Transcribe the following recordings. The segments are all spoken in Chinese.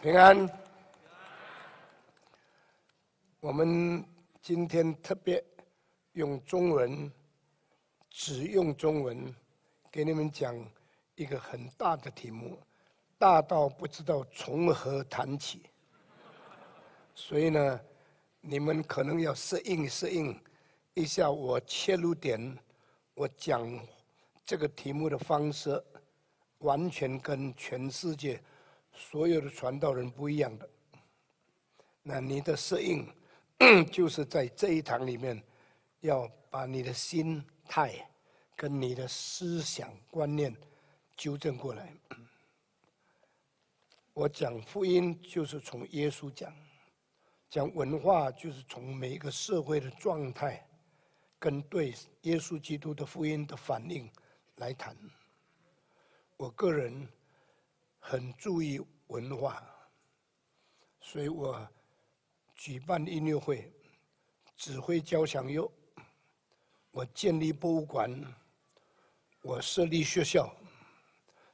平安。我们今天特别用中文，只用中文，给你们讲一个很大的题目，大到不知道从何谈起。所以呢，你们可能要适应适应一下我切入点，我讲这个题目的方式，完全跟全世界所有的传道人不一样的。那你的适应。就是在这一堂里面，要把你的心态跟你的思想观念纠正过来。我讲福音就是从耶稣讲，讲文化就是从每一个社会的状态跟对耶稣基督的福音的反应来谈。我个人很注意文化，所以我。举办音乐会，指挥交响乐，我建立博物馆，我设立学校，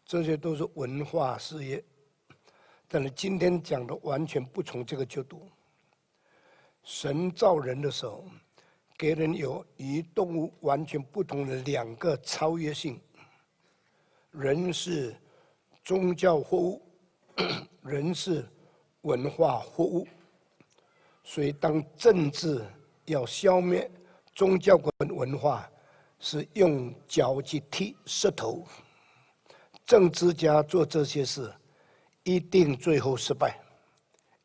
这些都是文化事业。但是今天讲的完全不从这个角度。神造人的时候，给人有与动物完全不同的两个超越性。人是宗教货物，人是文化货物。所以，当政治要消灭宗教跟文化，是用脚去踢石头。政治家做这些事，一定最后失败，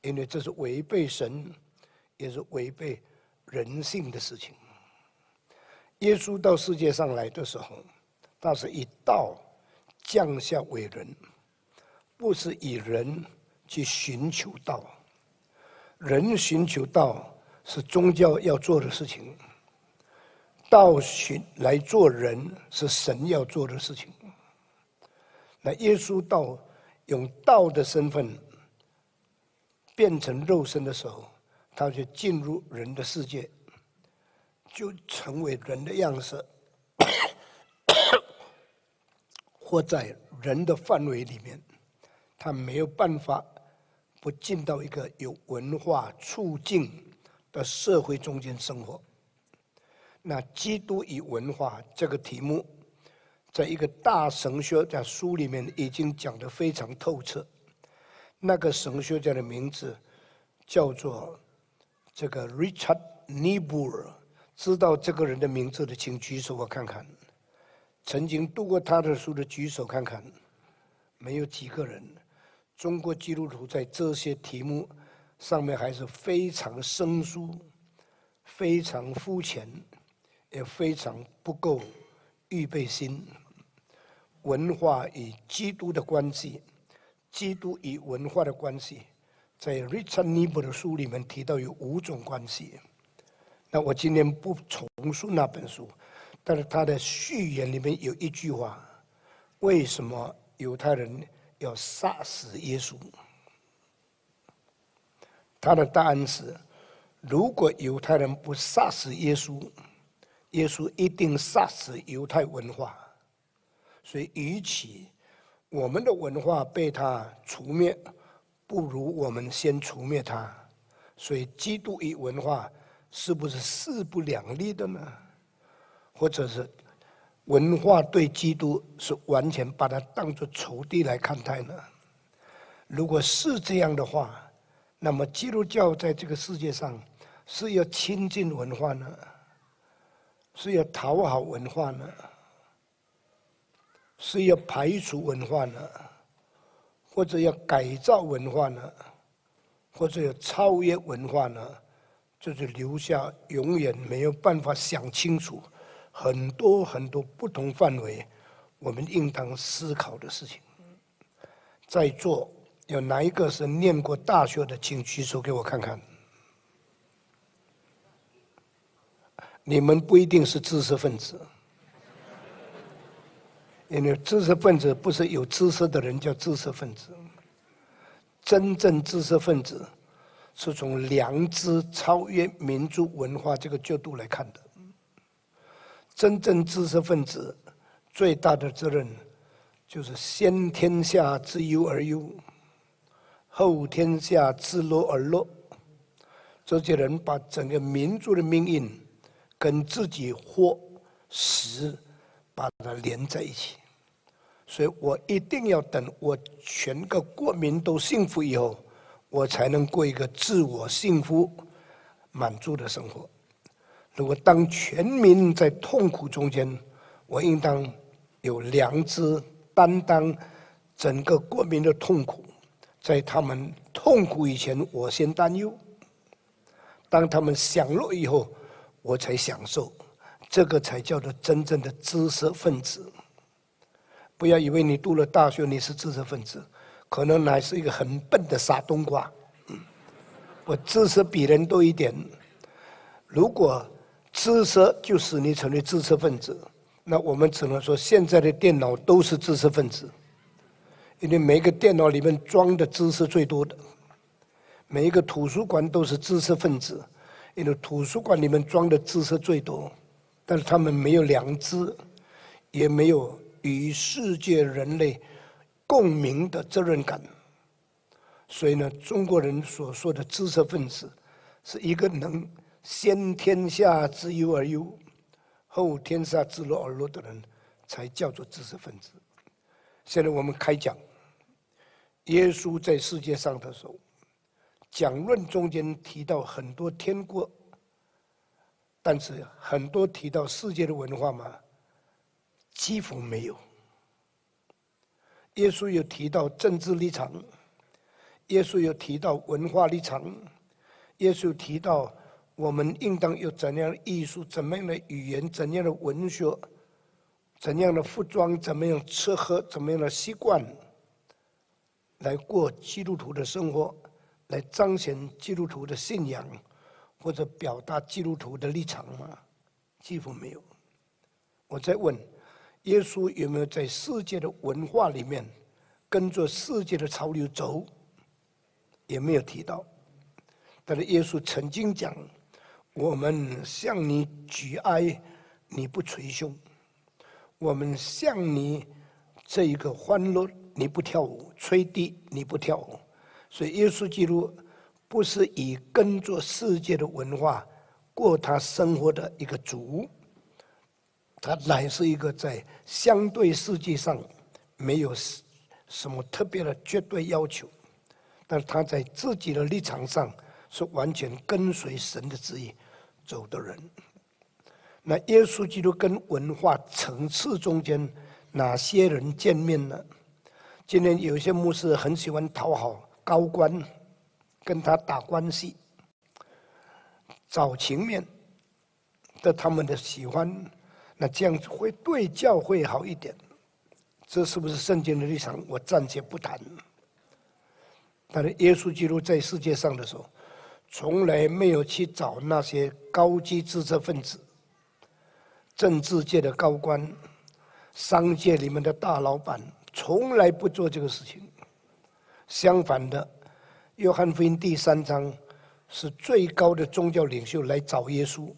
因为这是违背神，也是违背人性的事情。耶稣到世界上来的时候，他是以道降下为人，不是以人去寻求道。人寻求道是宗教要做的事情，道寻来做人是神要做的事情。那耶稣道用道的身份变成肉身的时候，他就进入人的世界，就成为人的样式，活在人的范围里面，他没有办法。不进到一个有文化促进的社会中间生活。那基督与文化这个题目，在一个大神学家书里面已经讲得非常透彻。那个神学家的名字叫做这个 Richard Niebuhr。知道这个人的名字的，请举手我看看。曾经读过他的书的举手看看，没有几个人。中国基督徒在这些题目上面还是非常生疏、非常肤浅，也非常不够预备心。文化与基督的关系，基督与文化的关系，在 Richard Niebuhr 的书里面提到有五种关系。那我今天不重述那本书，但是他的序言里面有一句话：为什么犹太人？要杀死耶稣，他的答案是：如果犹太人不杀死耶稣，耶稣一定杀死犹太文化。所以，与其我们的文化被他除灭，不如我们先除灭他。所以，基督与文化是不是势不两立的呢？或者是？文化对基督是完全把它当作仇敌来看待呢？如果是这样的话，那么基督教在这个世界上是要亲近文化呢，是要讨好文化呢，是要排除文化呢，或者要改造文化呢，或者要超越文化呢？就是留下永远没有办法想清楚。很多很多不同范围，我们应当思考的事情。在座有哪一个是念过大学的，请举手给我看看。你们不一定是知识分子，因为知识分子不是有知识的人叫知识分子。真正知识分子是从良知超越民族文化这个角度来看的。真正知识分子最大的责任，就是先天下之忧而忧，后天下之乐而乐。这些人把整个民族的命运跟自己活死把它连在一起，所以我一定要等我全个国民都幸福以后，我才能过一个自我幸福满足的生活。如果当全民在痛苦中间，我应当有良知担当整个国民的痛苦，在他们痛苦以前，我先担忧。当他们享乐以后，我才享受，这个才叫做真正的知识分子。不要以为你读了大学你是知识分子，可能还是一个很笨的傻冬瓜。我知识比人多一点，如果知识就使你成为知识分子，那我们只能说现在的电脑都是知识分子，因为每个电脑里面装的知识最多的。每一个图书馆都是知识分子，因为图书馆里面装的知识最多，但是他们没有良知，也没有与世界人类共鸣的责任感。所以呢，中国人所说的知识分子，是一个能先天下之忧而忧，后天下之乐而乐的人，才叫做知识分子。现在我们开讲，耶稣在世界上的时候。讲论中间提到很多天国，但是很多提到世界的文化嘛，几乎没有。耶稣有提到政治立场，耶稣有提到文化立场，耶稣提到我们应当有怎样的艺术、怎么样的语言、怎样的文学、怎样的服装、怎么样吃喝、怎么样的习惯，来过基督徒的生活。来彰显基督徒的信仰，或者表达基督徒的立场吗？几乎没有。我在问，耶稣有没有在世界的文化里面跟着世界的潮流走？也没有提到。但是耶稣曾经讲：“我们向你举哀，你不捶胸；我们向你这一个欢乐，你不跳舞；吹笛，你不跳舞。”所以，耶稣基督不是以跟着世界的文化过他生活的一个主，他乃是一个在相对世界上没有什么特别的绝对要求，但他在自己的立场上是完全跟随神的旨意。走的人。那耶稣基督跟文化层次中间哪些人见面呢？今天有些牧师很喜欢讨好。高官跟他打关系，找情面得他们的喜欢，那这样子会对教会好一点。这是不是圣经的立场？我暂且不谈。但是耶稣基督在世界上的时候，从来没有去找那些高级知识分子、政治界的高官、商界里面的大老板，从来不做这个事情。相反的，《约翰福音》第三章是最高的宗教领袖来找耶稣。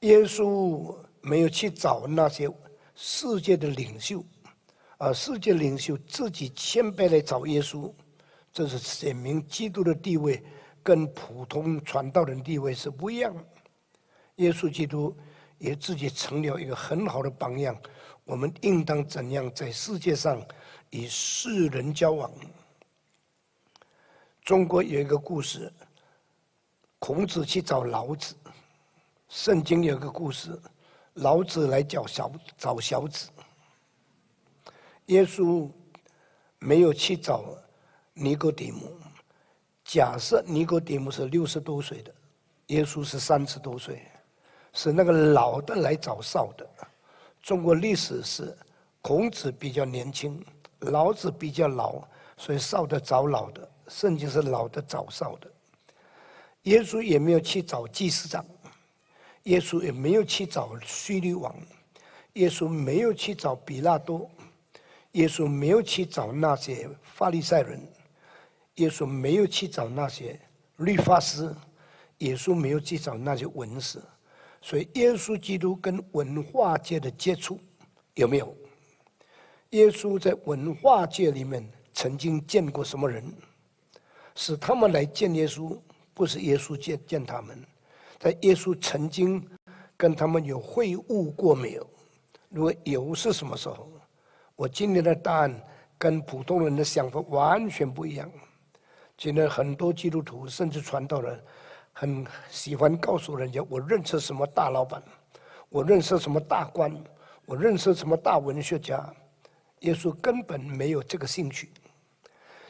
耶稣没有去找那些世界的领袖，而世界领袖自己谦卑来找耶稣，这是显明基督的地位跟普通传道人地位是不一样。耶稣基督也自己成了一个很好的榜样，我们应当怎样在世界上？与世人交往。中国有一个故事，孔子去找老子；圣经有一个故事，老子来找小找小子。耶稣没有去找尼哥底母。假设尼哥底母是六十多岁的，耶稣是三十多岁，是那个老的来找少的。中国历史是孔子比较年轻。老子比较老，所以少的找老的，甚至是老的找少的。耶稣也没有去找祭司长，耶稣也没有去找税吏王，耶稣没有去找比拉多，耶稣没有去找那些法利赛人，耶稣没有去找那些律法师，耶稣没有去找那些文士。所以，耶稣基督跟文化界的接触有没有？耶稣在文化界里面曾经见过什么人，是他们来见耶稣，不是耶稣见见他们。但耶稣曾经跟他们有会晤过没有？如果有，是什么时候？我今天的答案跟普通人的想法完全不一样。现在很多基督徒甚至传道人，很喜欢告诉人家：“我认识什么大老板，我认识什么大官，我认识什么大文学家。”耶稣根本没有这个兴趣。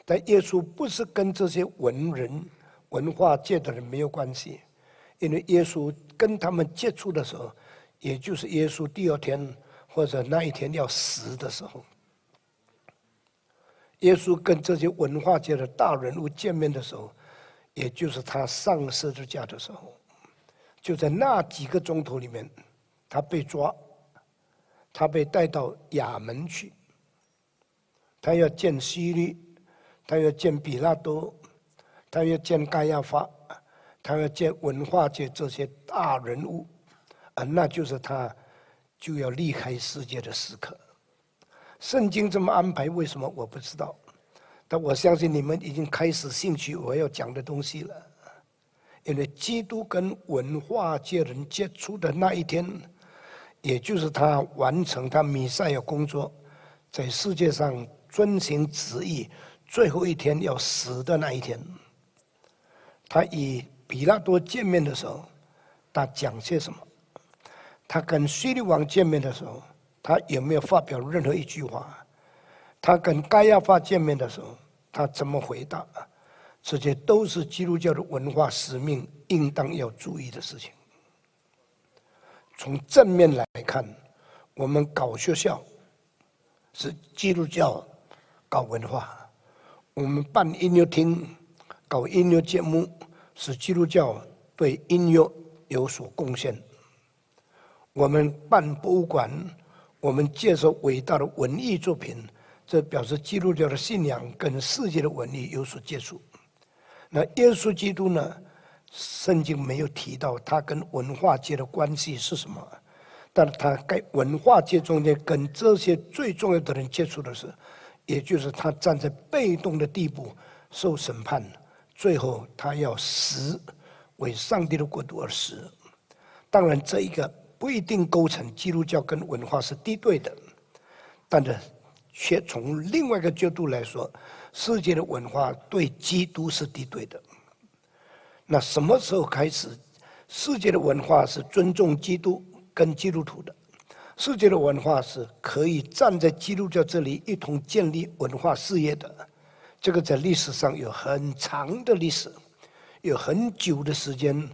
但耶稣不是跟这些文人、文化界的人没有关系，因为耶稣跟他们接触的时候，也就是耶稣第二天或者那一天要死的时候。耶稣跟这些文化界的大人物见面的时候，也就是他上十字架的时候，就在那几个钟头里面，他被抓，他被带到衙门去，他要见希律，他要见彼拉多，他要见盖亚法，他要见文化界这些大人物，啊，那就是他就要离开世界的时刻。圣经这么安排，为什么我不知道？但我相信你们已经开始兴趣我要讲的东西了。因为基督跟文化界人接触的那一天，也就是他完成他弥赛亚工作，在世界上遵行旨意最后一天要死的那一天。他与比拉多见面的时候，他讲些什么？他跟希律王见面的时候。他有没有发表任何一句话？他跟盖亚法见面的时候，他怎么回答？这些都是基督教的文化使命应当要注意的事情。从正面来看，我们搞学校是基督教搞文化；我们办音乐厅、搞音乐节目是基督教对音乐有所贡献；我们办博物馆。我们接受伟大的文艺作品，这表示基督教的信仰跟世界的文艺有所接触。那耶稣基督呢？圣经没有提到他跟文化界的关系是什么，但是他在文化界中间跟这些最重要的人接触的是，也就是他站在被动的地步受审判，最后他要死，为上帝的国度而死。当然，这一个。不一定构成基督教跟文化是敌对的，但是却从另外一个角度来说，世界的文化对基督是敌对的。那什么时候开始，世界的文化是尊重基督跟基督徒的？世界的文化是可以站在基督教这里一同建立文化事业的。这个在历史上有很长的历史，有很久的时间，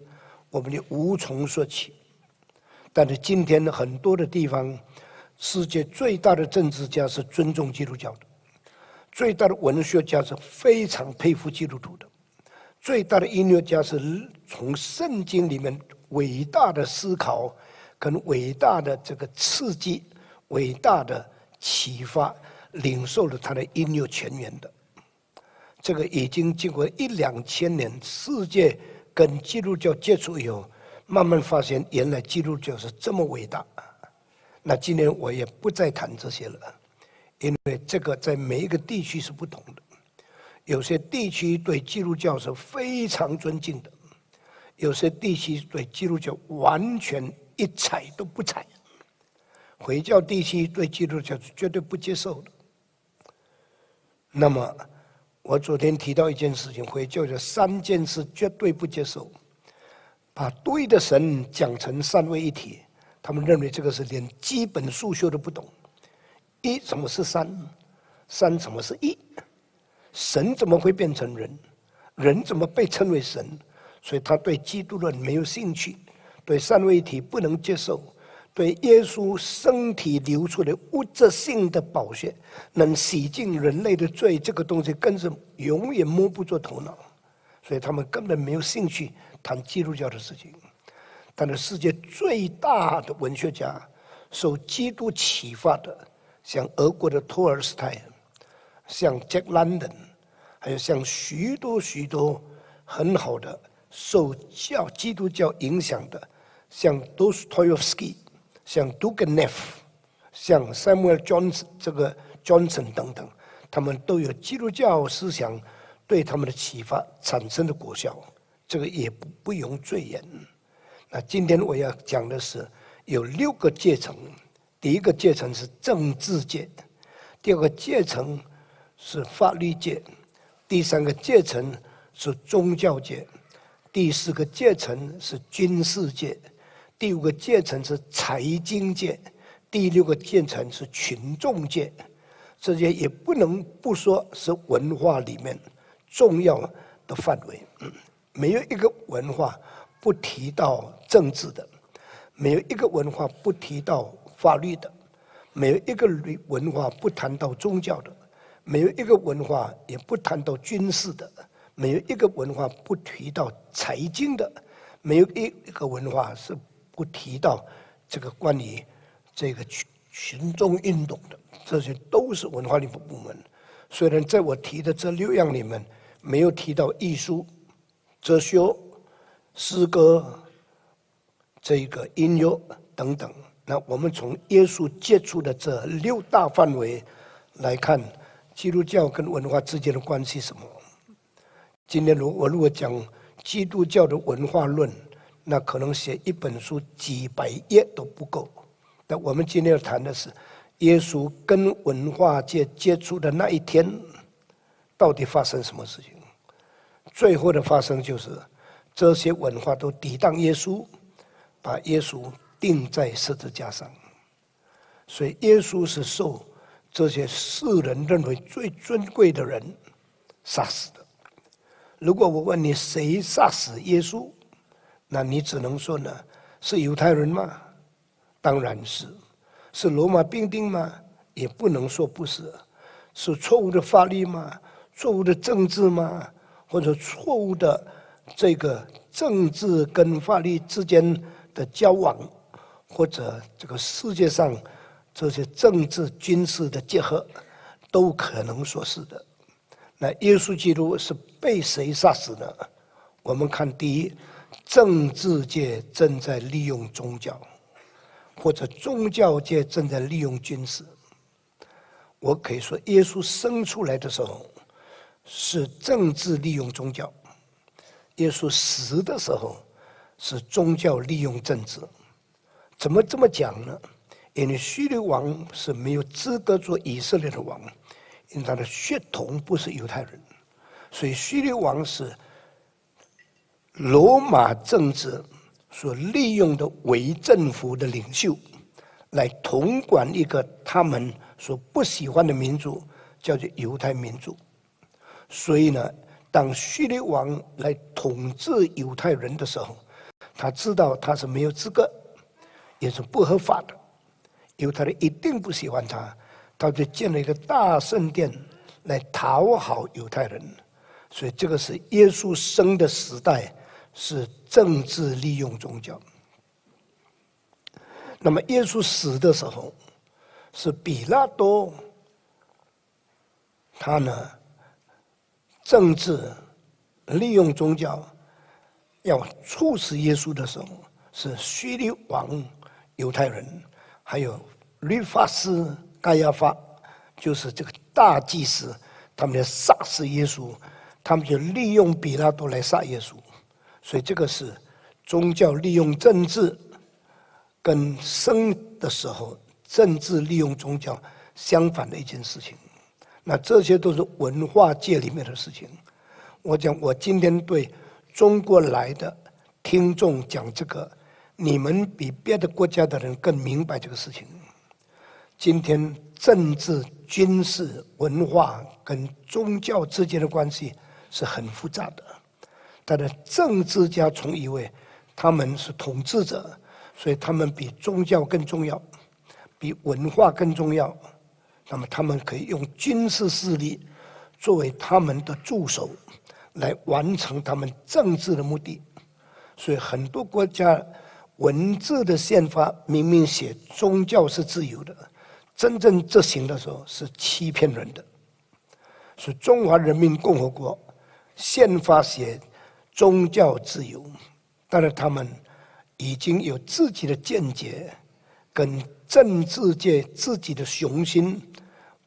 我们就无从说起。但是今天的很多的地方，世界最大的政治家是尊重基督教的，最大的文学家是非常佩服基督徒的，最大的音乐家是从圣经里面伟大的思考跟伟大的这个刺激、伟大的启发，领受了他的音乐泉源的。这个已经经过一两千年，世界跟基督教接触以后。慢慢发现，原来基督教是这么伟大。那今天我也不再谈这些了，因为这个在每一个地区是不同的。有些地区对基督教是非常尊敬的，有些地区对基督教完全一睬都不睬。回教地区对基督教是绝对不接受的。那么，我昨天提到一件事情，回教的三件事绝对不接受。把对的神讲成三位一体，他们认为这个是连基本数学都不懂。一怎么是三？三怎么是一？神怎么会变成人？人怎么被称为神？所以他对基督论没有兴趣，对三位一体不能接受，对耶稣身体流出的物质性的宝血能洗净人类的罪，这个东西更是永远摸不着头脑，所以他们根本没有兴趣。谈基督教的事情，但是世界最大的文学家，受基督启发的，像俄国的托尔斯泰，像 Jack London，还有像许多许多很好的受教基督教影响的，像 Dostoevsky，像 Duganef，像 Samuel Johnson 这个 Johnson 等等，他们都有基督教思想对他们的启发产生的果效，这个也不不容赘言。那今天我要讲的是有六个阶层，第一个阶层是政治界，第二个阶层是法律界，第三个阶层是宗教界，第四个阶层是军事界，第五个阶层是财经界，第六个阶层是群众界。这些也不能不说是文化里面重要的范围。嗯没有一个文化不提到政治的，没有一个文化不提到法律的，没有一个文化不谈到宗教的，没有一个文化也不谈到军事的，没有一个文化不提到财经的，没有一一个文化是不提到这个关于这个群群众运动的。这些都是文化部部门，虽然在我提的这六样里面没有提到艺术、哲学、诗歌、这个音乐等等。那我们从耶稣接触的这六大范围来看，基督教跟文化之间的关系什么？今天如我如果讲基督教的文化论，那可能写一本书几百页都不够。但我们今天要谈的是。耶稣跟文化界接触的那一天，到底发生什么事情？最后的发生就是，这些文化都抵挡耶稣，把耶稣钉在十字架上。所以耶稣是受这些世人认为最尊贵的人杀死的。如果我问你谁杀死耶稣，那你只能说呢，是犹太人吗？当然是。是罗马兵丁吗？也不能说不是。是错误的法律吗？错误的政治吗？或者错误的这个政治跟法律之间的交往，或者这个世界上这些政治军事的结合，都可能说是的。那耶稣基督是被谁杀死的？我们看第一，政治界正在利用宗教。或者宗教界正在利用军事，我可以说，耶稣生出来的时候是政治利用宗教；耶稣死的时候是宗教利用政治。怎么这么讲呢？因为希律王是没有资格做以色列的王，因为他的血统不是犹太人，所以希律王是罗马政治。所利用的伪政府的领袖，来统管一个他们所不喜欢的民族，叫做犹太民族。所以呢，当叙利王来统治犹太人的时候，他知道他是没有资格，也是不合法的。犹太人一定不喜欢他，他就建了一个大圣殿来讨好犹太人。所以这个是耶稣生的时代。是政治利用宗教。那么耶稣死的时候，是比拉多，他呢，政治利用宗教要处死耶稣的时候，是希律王犹太人，还有律法师盖亚法，就是这个大祭司，他们要杀死耶稣，他们就利用比拉多来杀耶稣。所以这个是宗教利用政治，跟生的时候政治利用宗教相反的一件事情。那这些都是文化界里面的事情。我讲，我今天对中国来的听众讲这个，你们比别的国家的人更明白这个事情。今天政治、军事、文化跟宗教之间的关系是很复杂的。他的政治家从以为他们是统治者，所以他们比宗教更重要，比文化更重要。那么他们可以用军事势力作为他们的助手，来完成他们政治的目的。所以很多国家文字的宪法明明写宗教是自由的，真正执行的时候是欺骗人的。所以中华人民共和国宪法写。宗教自由，但是他们已经有自己的见解，跟政治界自己的雄心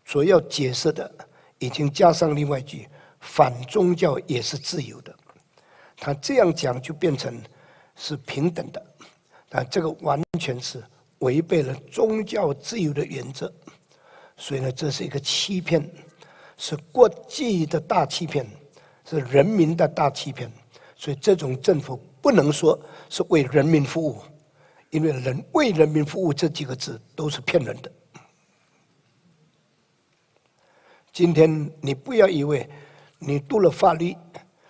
所要解释的，已经加上另外一句：反宗教也是自由的。他这样讲就变成是平等的，但这个完全是违背了宗教自由的原则。所以呢，这是一个欺骗，是国际的大欺骗，是人民的大欺骗。所以这种政府不能说是为人民服务，因为“人为人民服务”这几个字都是骗人的。今天你不要以为你读了法律，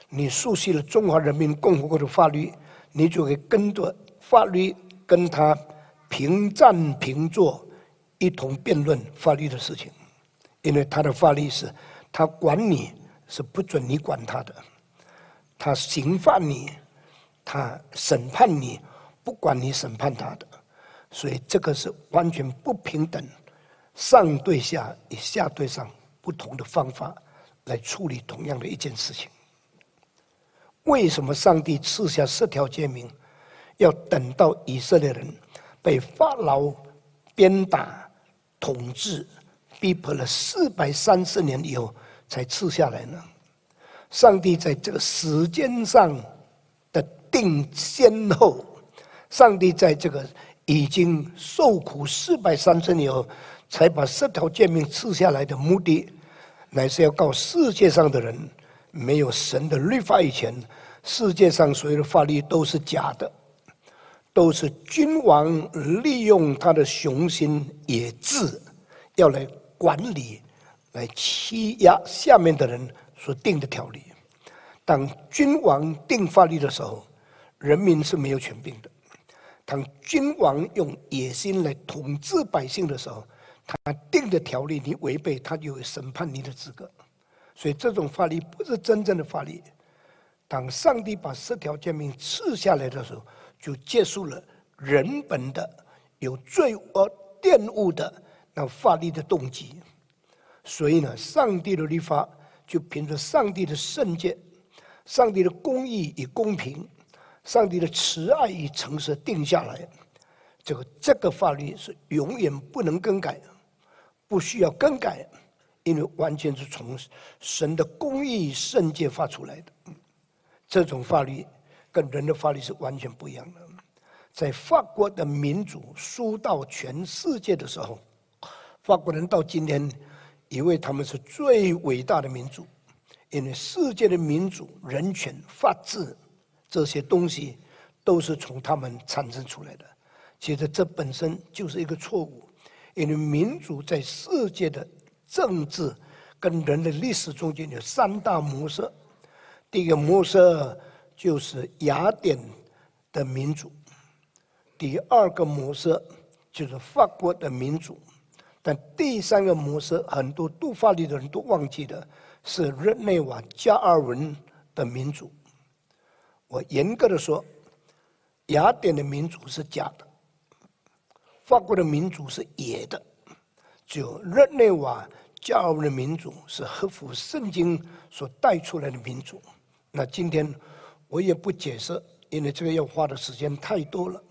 你熟悉了中华人民共和国的法律，你就可以跟着法律跟他平战平坐，一同辩论法律的事情。因为他的法律是，他管你是不准你管他的，他刑判你，他审判你，不管你审判他的，所以这个是完全不平等，上对下，以下对上。不同的方法来处理同样的一件事情。为什么上帝赐下十条诫命，要等到以色列人被法老鞭打、统治、逼迫了四百三十年以后才赐下来呢？上帝在这个时间上的定先后，上帝在这个已经受苦四百三十年以后，才把十条诫命赐下来的目的。乃是要告世界上的人，没有神的律法以前，世界上所有的法律都是假的，都是君王利用他的雄心野志，要来管理、来欺压下面的人所定的条例。当君王定法律的时候，人民是没有权柄的；当君王用野心来统治百姓的时候，他定的条例，你违背，他就有审判你的资格。所以这种法律不是真正的法律。当上帝把十条诫命赐下来的时候，就结束了人本的有罪恶玷污的那法律的动机。所以呢，上帝的律法就凭着上帝的圣洁、上帝的公义与公平、上帝的慈爱与诚实定下来。这个这个法律是永远不能更改的。不需要更改，因为完全是从神的公义圣洁发出来的。这种法律跟人的法律是完全不一样的。在法国的民主输到全世界的时候，法国人到今天以为他们是最伟大的民族，因为世界的民主、人权、法治这些东西都是从他们产生出来的。其实这本身就是一个错误。因为民主在世界的政治跟人的历史中间有三大模式，第一个模式就是雅典的民主，第二个模式就是法国的民主，但第三个模式很多读法律的人都忘记了，是日内瓦加尔文的民主。我严格的说，雅典的民主是假的。法国的民主是野的，就日内瓦教的民主是合乎圣经所带出来的民主。那今天我也不解释，因为这个要花的时间太多了。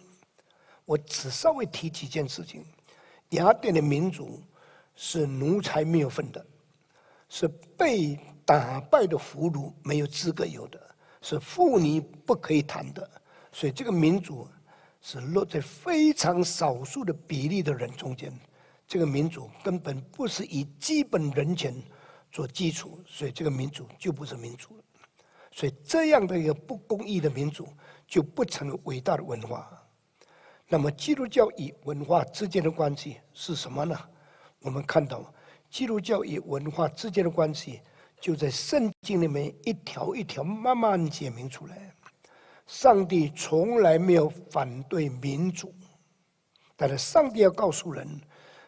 我只稍微提几件事情：雅典的民主是奴才没有份的，是被打败的俘虏没有资格有的，是妇女不可以谈的。所以这个民主。是落在非常少数的比例的人中间，这个民主根本不是以基本人权做基础，所以这个民主就不是民主了。所以这样的一个不公义的民主就不成为伟大的文化。那么基督教与文化之间的关系是什么呢？我们看到基督教与文化之间的关系就在圣经里面一条一条慢慢解明出来。上帝从来没有反对民主，但是上帝要告诉人，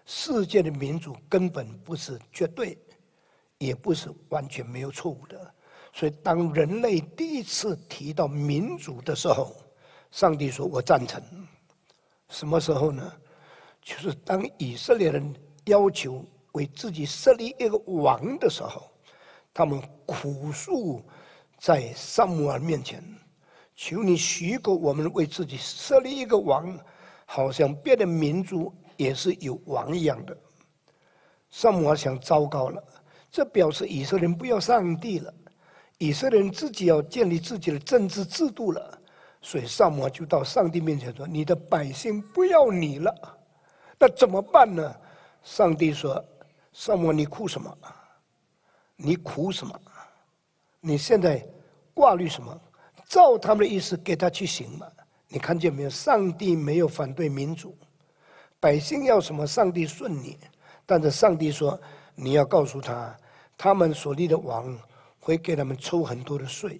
世界的民主根本不是绝对，也不是完全没有错误的。所以，当人类第一次提到民主的时候，上帝说：“我赞成。”什么时候呢？就是当以色列人要求为自己设立一个王的时候，他们苦诉在撒母耳面前。求你许可我们为自己设立一个王，好像别的民族也是有王一样的。撒母耳想，糟糕了，这表示以色列人不要上帝了，以色列人自己要建立自己的政治制度了。所以撒母耳就到上帝面前说：“你的百姓不要你了，那怎么办呢？”上帝说：“撒母耳，你哭什么？你苦什么？你现在挂虑什么？照他们的意思给他去行嘛。你看见没有？上帝没有反对民主，百姓要什么，上帝顺你。但是上帝说，你要告诉他，他们所立的王会给他们抽很多的税，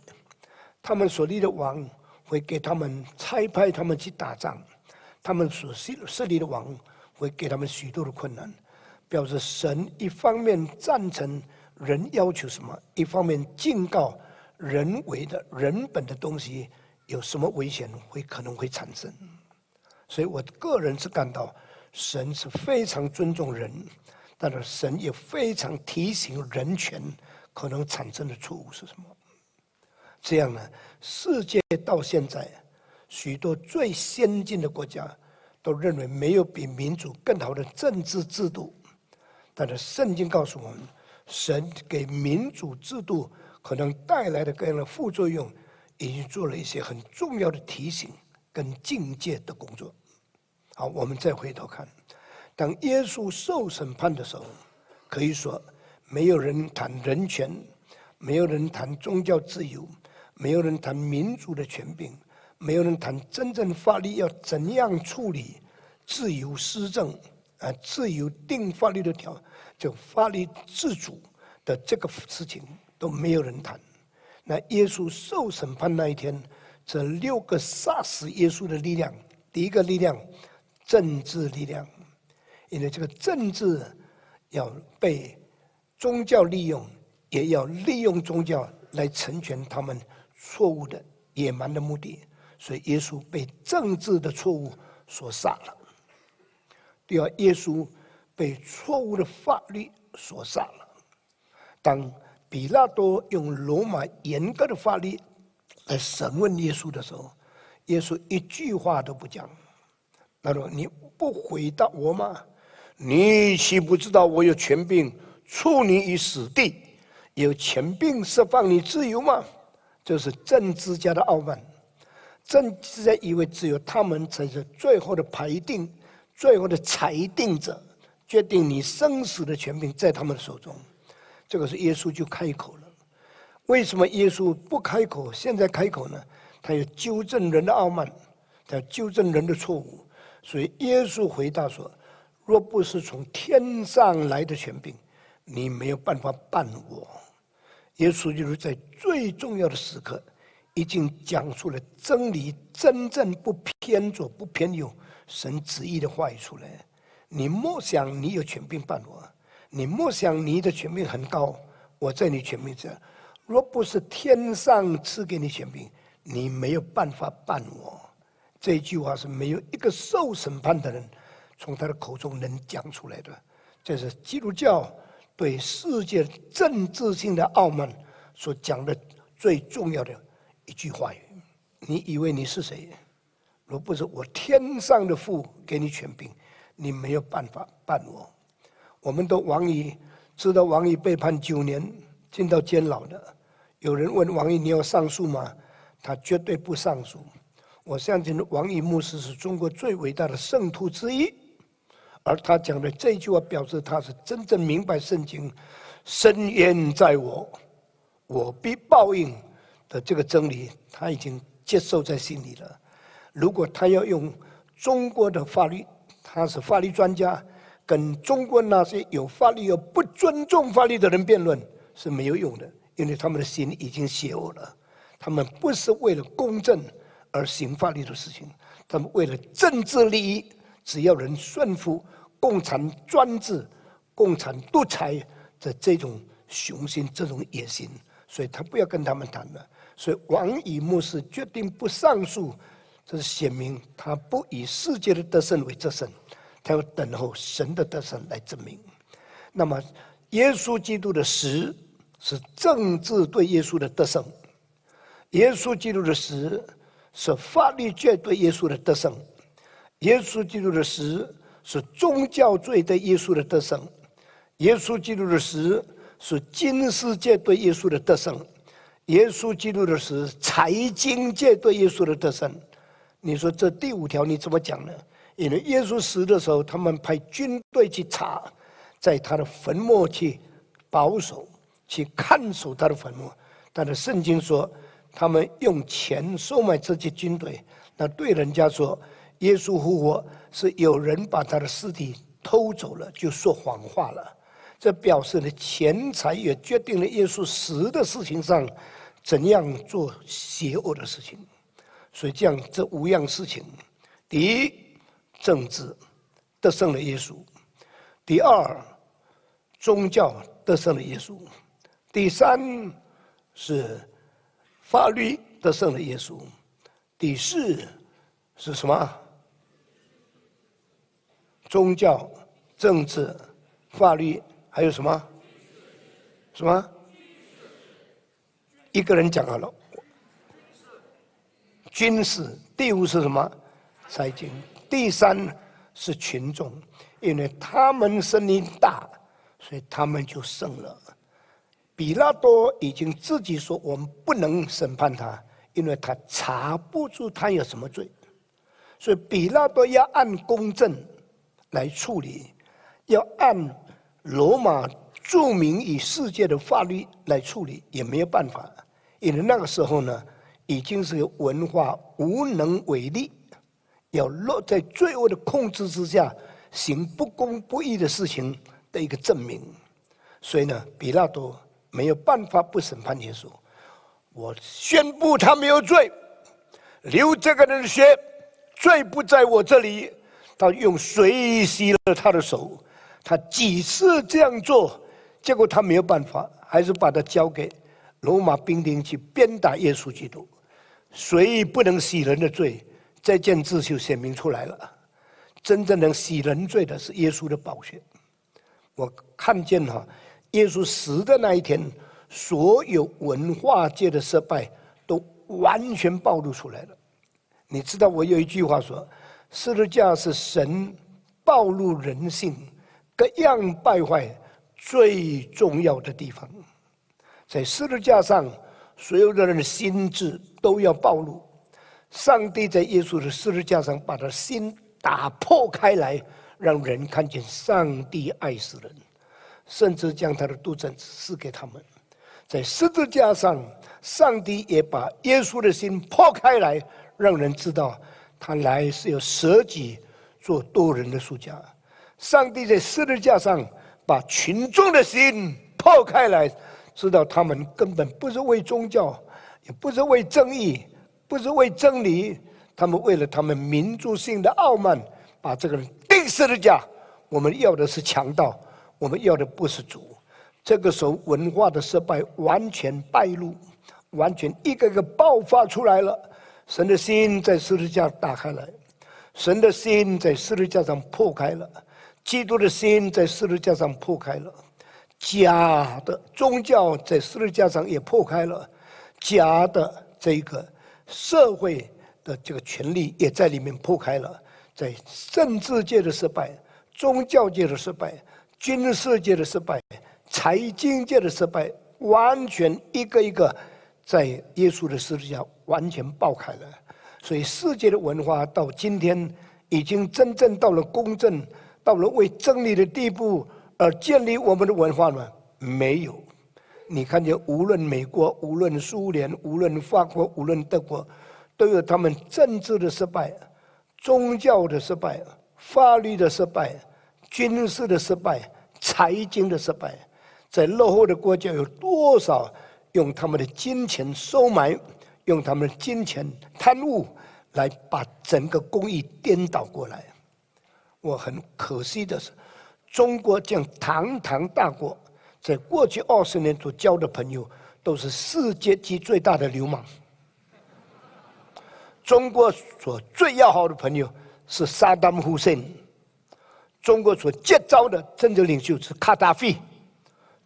他们所立的王。”会给他们差派他们去打仗，他们所设设立的王会给他们许多的困难，表示神一方面赞成人要求什么，一方面警告人为的人本的东西有什么危险会可能会产生。所以我个人是感到神是非常尊重人，但是神也非常提醒人权可能产生的错误是什么。这样呢，世界到现在，许多最先进的国家都认为没有比民主更好的政治制度。但是圣经告诉我们，神给民主制度可能带来的各样的副作用，已经做了一些很重要的提醒跟警戒的工作。好，我们再回头看，当耶稣受审判的时候，可以说没有人谈人权，没有人谈宗教自由。没有人谈民主的权柄，没有人谈真正法律要怎样处理自由施政啊，自由定法律的条，就法律自主的这个事情都没有人谈。那耶稣受审判那一天，这六个杀死耶稣的力量，第一个力量，政治力量，因为这个政治要被宗教利用，也要利用宗教来成全他们。错误的野蛮的目的，所以耶稣被政治的错误所杀了。第二，耶稣被错误的法律所杀了。当比拉多用罗马严格的法律来审问耶稣的时候，耶稣一句话都不讲。他说：“你不回答我吗？你岂不知道我有权柄处你于死地，有权柄释放你自由吗？”这是政治家的傲慢，政治家以为只有他们才是最后的排定、最后的裁定者，决定你生死的权柄在他们手中。这个是耶稣就开口了。为什么耶稣不开口？现在开口呢？他要纠正人的傲慢，他要纠正人的错误。所以耶稣回答说：“若不是从天上来的权柄，你没有办法办我。”耶稣就是在最重要的时刻，已经讲出了真理，真正不偏左、不偏右，神旨意的话语出来。你莫想你有权柄办我，你莫想你的权柄很高，我在你权柄这。若不是天上赐给你权柄，你没有办法办我。这句话是没有一个受审判的人从他的口中能讲出来的。这是基督教。对世界政治性的傲慢所讲的最重要的一句话语，你以为你是谁？若不是我天上的父给你权柄，你没有办法办我。我们的王仪知道王仪被判九年进到监牢的，有人问王仪你要上诉吗？他绝对不上诉。我相信王仪牧师是中国最伟大的圣徒之一。而他讲的这句话，表示他是真正明白圣经“深渊在我，我必报应”的这个真理，他已经接受在心里了。如果他要用中国的法律，他是法律专家，跟中国那些有法律又不尊重法律的人辩论是没有用的，因为他们的心已经邪恶了。他们不是为了公正而行法律的事情，他们为了政治利益，只要人顺服。共产专制、共产独裁的这种雄心、这种野心，所以他不要跟他们谈了。所以王以牧师决定不上诉，这是显明他不以世界的得胜为得胜，他要等候神的得胜来证明。那么，耶稣基督的死是政治对耶稣的得胜，耶稣基督的死是法律界对耶稣的得胜，耶稣基督的死。是宗教罪对耶稣的得胜，耶稣基督的死是金世界对耶稣的得胜，耶稣基督的死，财经界对耶稣的得胜。你说这第五条你怎么讲呢？因为耶稣死的时候，他们派军队去查，在他的坟墓去保守、去看守他的坟墓。但是圣经说，他们用钱收买这些军队，那对人家说耶稣复活是有人把他的尸体偷走了，就说谎话了。这表示了钱财也决定了耶稣死的事情上怎样做邪恶的事情，所以这样这五样事情：第一，政治得胜了耶稣；第二，宗教得胜了耶稣；第三是法律得胜了耶稣；第四是什么？宗教、政治、法律。还有什么？什么？一个人讲好了。军事。第五是什么？财经。第三是群众，因为他们声音大，所以他们就胜了。比拉多已经自己说：“我们不能审判他，因为他查不出他有什么罪。”所以比拉多要按公正来处理，要按。罗马著名与世界的法律来处理也没有办法，因为那个时候呢，已经是个文化无能为力，要落在罪恶的控制之下，行不公不义的事情的一个证明。所以呢，比拉多没有办法不审判耶稣。我宣布他没有罪，流这个人的血，罪不在我这里。他用水洗了他的手。他几次这样做，结果他没有办法，还是把他交给罗马兵丁去鞭打耶稣基督。谁不能洗人的罪？这件事就显明出来了。真正能洗人罪的是耶稣的宝血。我看见哈，耶稣死的那一天，所有文化界的失败都完全暴露出来了。你知道我有一句话说：十字架是神暴露人性。各样败坏最重要的地方，在十字架上，所有的人的心智都要暴露。上帝在耶稣的十字架上，把他心打破开来，让人看见上帝爱世人，甚至将他的独生子赐给他们。在十字架上，上帝也把耶稣的心破开来，让人知道他来是有舍己做多人的赎价。上帝在十字架上把群众的心破开来，知道他们根本不是为宗教，不是为正义，不是为真理，他们为了他们民族性的傲慢，把这个人钉十字架。我们要的是强盗，我们要的不是主。这个时候文化的失败完全败露，完全一个个爆发出来了。神的心在十字架打开来，神的心在十字架上破开了。基督的心在十字架上破开了，假的宗教在十字架上也破开了，假的这个社会的这个权力也在里面破开了，在政治界的失败、宗教界的失败、军事界的失败、财经界的失败，完全一个一个在耶稣的十字架完全爆开了。所以世界的文化到今天已经真正到了公正。到了为真理的地步而建立我们的文化呢？没有。你看见无论美国、无论苏联、无论法国、无论德国，都有他们政治的失败、宗教的失败、法律的失败、军事的失败、财经的失败。在落后的国家，有多少用他们的金钱收买，用他们的金钱贪污，来把整个公益颠倒过来？我很可惜的是，中国这样堂堂大国，在过去二十年所交的朋友，都是世界级最大的流氓。中国所最要好的朋友是萨达姆·侯赛因，中国所结交的政治领袖是卡达菲，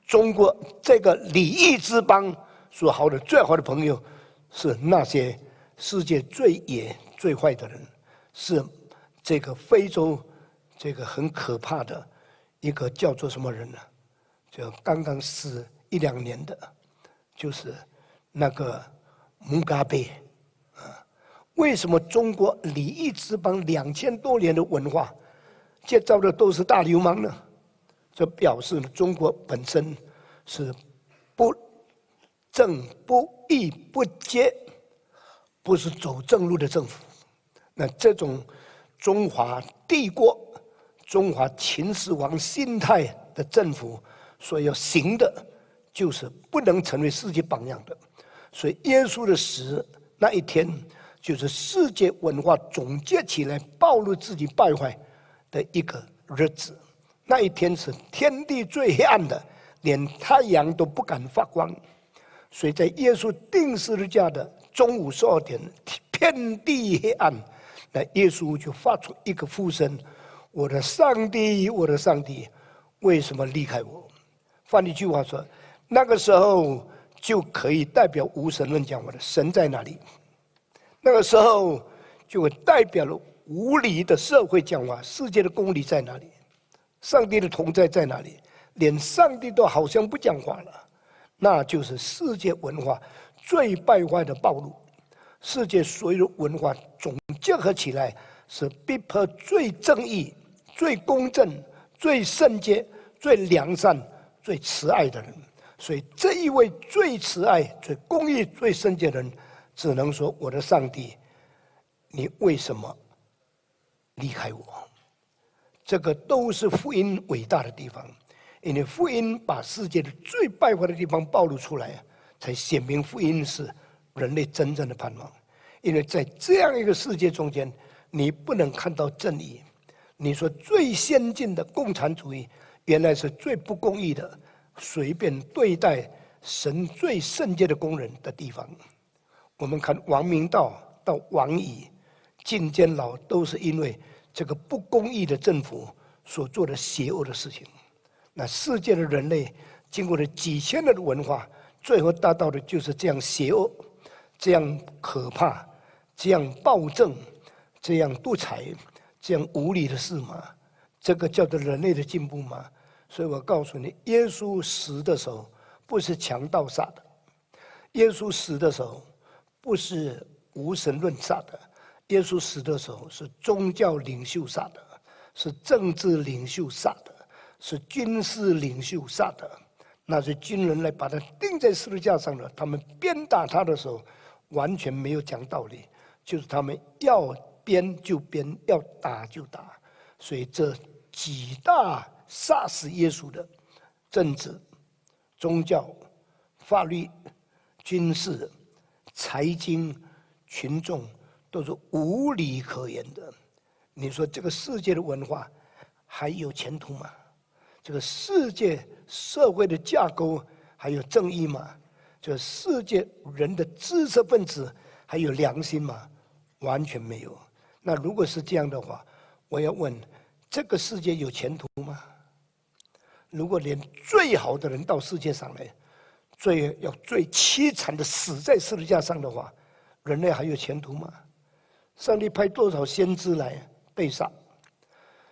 中国这个礼仪之邦所好的最好的朋友是那些世界最野最坏的人，是这个非洲。这个很可怕的一个叫做什么人呢？就刚刚死一两年的，就是那个穆嘎贝啊。为什么中国礼仪之邦两千多年的文化，建造的都是大流氓呢？这表示中国本身是不正不义不洁，不是走正路的政府。那这种中华帝国、中华秦始皇心态的政府所以要行的，就是不能成为世界榜样的。所以耶稣的死那一天，就是世界文化总结起来暴露自己败坏的一个日子。那一天是天地最黑暗的，连太阳都不敢发光。所以在耶稣定十字架的中午十二点，遍地黑暗。那耶稣就发出一个呼声：“我的上帝，我的上帝，为什么离开我？”换一句话说，那个时候就可以代表无神论讲话的神在哪里？那个时候就会代表了无理的社会讲话，世界的公理在哪里？上帝的同在在哪里？连上帝都好像不讲话了，那就是世界文化最败坏的暴露。世界所有的文化总结合起来，是逼迫最正义、最公正、最圣洁、最良善、最慈爱的人。所以，这一位最慈爱、最公义、最圣洁的人，只能说：“我的上帝，你为什么离开我？”这个都是福音伟大的地方，因为福音把世界的最败坏的地方暴露出来，才显明福音是。人类真正的盼望，因为在这样一个世界中间，你不能看到正义。你说最先进的共产主义，原来是最不公义的，随便对待神最圣洁的工人的地方。我们看王明道到王乙进监牢，都是因为这个不公义的政府所做的邪恶的事情。那世界的人类经过了几千年的文化，最后达到的就是这样邪恶。这样可怕，这样暴政，这样独裁，这样无理的事吗？这个叫做人类的进步吗？所以我告诉你，耶稣死的时候不是强盗杀的，耶稣死的时候不是无神论杀的，耶稣死的时候是宗教领袖杀的，是政治领袖杀的，是军事领袖杀的，那是军人来把他钉在十字架上的，他们鞭打他的时候。完全没有讲道理，就是他们要鞭就鞭，要打就打，所以这几大杀死耶稣的政治、宗教、法律、军事、财经、群众都是无理可言的。你说这个世界的文化还有前途吗？这个世界社会的架构还有正义吗？就世界人的知识分子还有良心吗？完全没有。那如果是这样的话，我要问：这个世界有前途吗？如果连最好的人到世界上来，最要最凄惨的死在十字架上的话，人类还有前途吗？上帝派多少先知来被杀？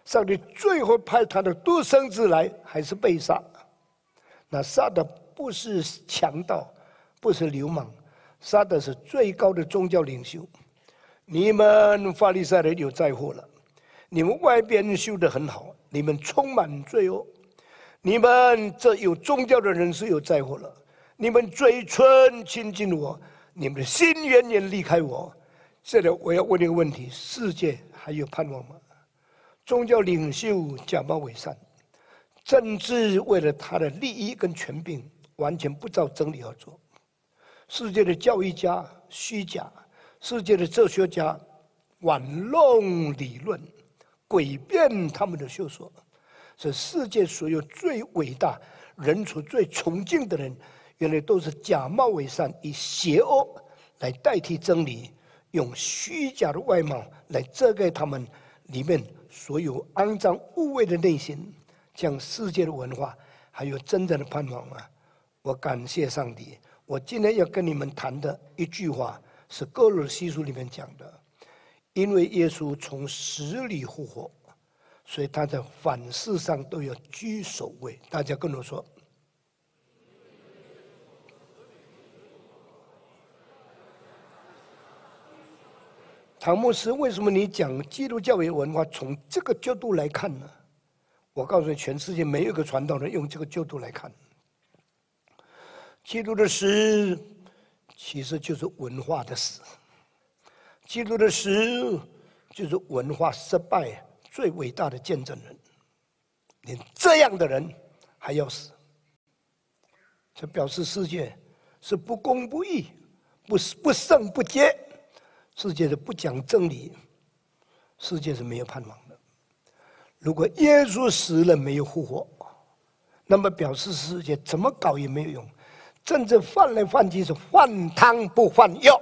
上帝最后派他的独生子来，还是被杀？那杀的不是强盗。不是流氓，杀的是最高的宗教领袖。你们法利赛人有灾祸了，你们外边修得很好，你们充满罪恶。你们这有宗教的人是有灾祸了，你们嘴唇亲近我，你们的心远远离开我。这里我要问一个问题：世界还有盼望吗？宗教领袖假冒伪善，政治为了他的利益跟权柄，完全不照真理而做。世界的教育家虚假，世界的哲学家玩弄理论，诡辩他们的学说。这世界所有最伟大、人处最崇敬的人，原来都是假冒伪善，以邪恶来代替真理，用虚假的外貌来遮盖他们里面所有肮脏污秽的内心。将世界的文化还有真正的盼望吗？我感谢上帝。我今天要跟你们谈的一句话是歌罗西书里面讲的，因为耶稣从死里复活，所以他在凡事上都要居首位。大家跟我说。唐牧师，为什么你讲基督教为文化？从这个角度来看呢？我告诉你，全世界没有一个传道人用这个角度来看。基督的死，其实就是文化的死；基督的死，就是文化失败。最伟大的见证人。连这样的人还要死，这表示世界是不公不义、不不圣不洁，世界是不讲真理，世界是没有盼望的。如果耶稣死了没有复活，那么表示世界怎么搞也没有用。政治换来换去是换汤不换药。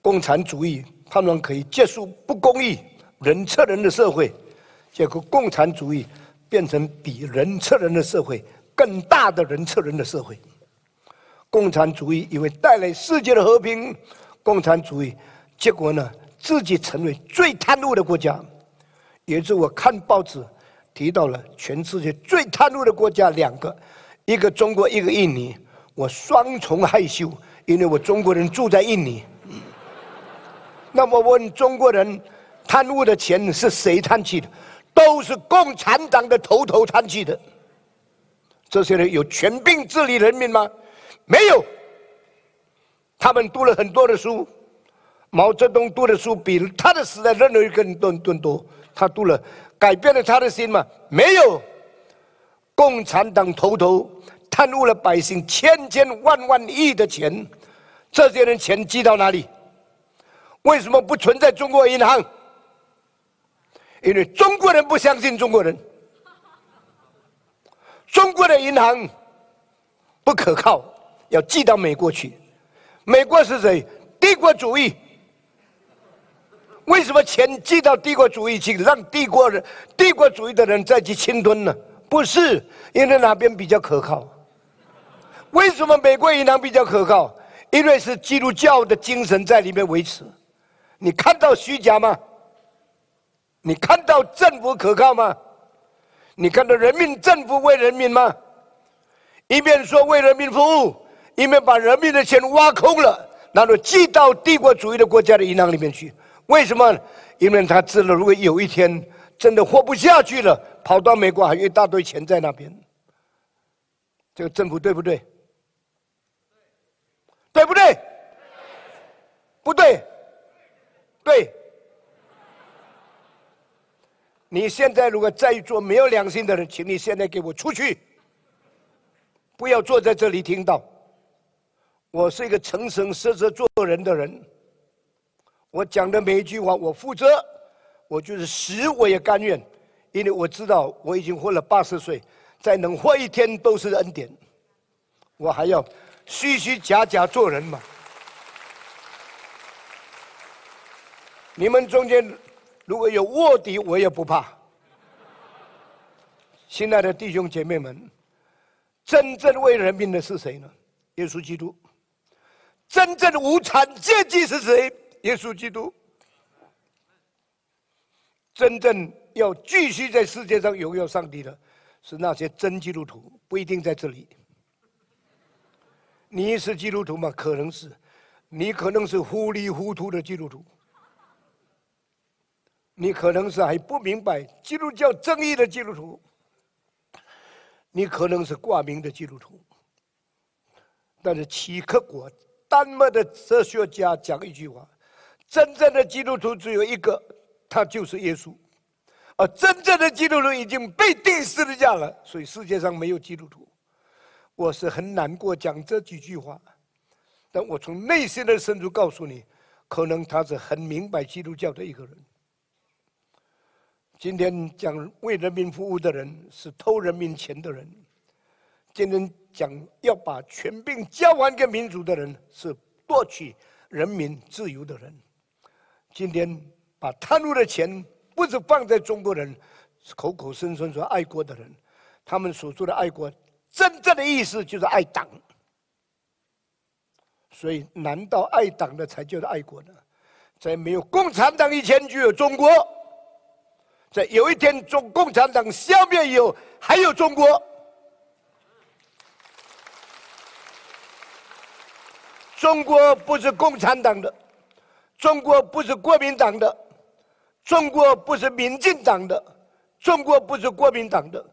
共产主义盼望可以结束不公义、人吃人的社会，结果共产主义变成比人吃人的社会更大的人吃人的社会。共产主义以为带来世界的和平，共产主义结果呢，自己成为最贪污的国家。也是我看报纸提到了全世界最贪污的国家两个，一个中国，一个印尼。我双重害羞，因为我中国人住在印尼。那么问中国人，贪污的钱是谁贪去的？都是共产党的头头贪去的。这些人有权柄治理人民吗？没有。他们读了很多的书，毛泽东读的书比他的时代任何一个人都更多。他读了，改变了他的心吗？没有。共产党头头贪污了百姓千千万万亿的钱，这些人钱寄到哪里？为什么不存在中国银行？因为中国人不相信中国人。中国的银行不可靠，要寄到美国去。美国是谁？帝国主义。为什么钱寄到帝国主义去，让帝国人、帝国主义的人再去侵吞呢？不是，因为哪边比较可靠？为什么美国银行比较可靠？因为是基督教的精神在里面维持。你看到虚假吗？你看到政府可靠吗？你看到人民政府为人民吗？一面说为人民服务，一面把人民的钱挖空了，然后寄到帝国主义的国家的银行里面去。为什么？因为他知道，如果有一天真的活不下去了，跑到美国还有一大堆钱在那边。这个政府对不对？对不对？不对。对。你现在如果再做没有良心的人，请你现在给我出去，不要坐在这里听到。我是一个诚诚实实做人的人。我讲的每一句话，我负责，我就是死我也甘愿，因为我知道我已经活了八十岁，再能活一天都是恩典。我还要虚虚假假做人嘛？你们中间如果有卧底，我也不怕。亲爱的弟兄姐妹们，真正为人民的是谁呢？耶稣基督。真正的无产阶级是谁？耶稣基督，真正要继续在世界上荣耀上帝的，是那些真基督徒，不一定在这里。你是基督徒吗？可能是，你可能是糊里糊涂的基督徒，你可能是还不明白基督教正义的基督徒，你可能是挂名的基督徒。但是齐克果，丹麦的哲学家讲一句话。真正的基督徒只有一个，他就是耶稣，而真正的基督徒已经被钉十字架了，所以世界上没有基督徒。我是很难过讲这几句话，但我从内心的深处告诉你，可能他是很明白基督教的一个人。今天讲为人民服务的人是偷人民钱的人，今天讲要把权柄交还给民主的人是夺取人民自由的人。今天把贪污的钱不是放在中国人口口声声说爱国的人，他们所说的爱国，真正的意思就是爱党。所以，难道爱党的才叫做爱国呢？在没有共产党以前就有中国，在有一天中共产党消灭以后还有中国。中国不是共产党的。中国不是国民党的，中国不是民进党的，中国不是国民党的，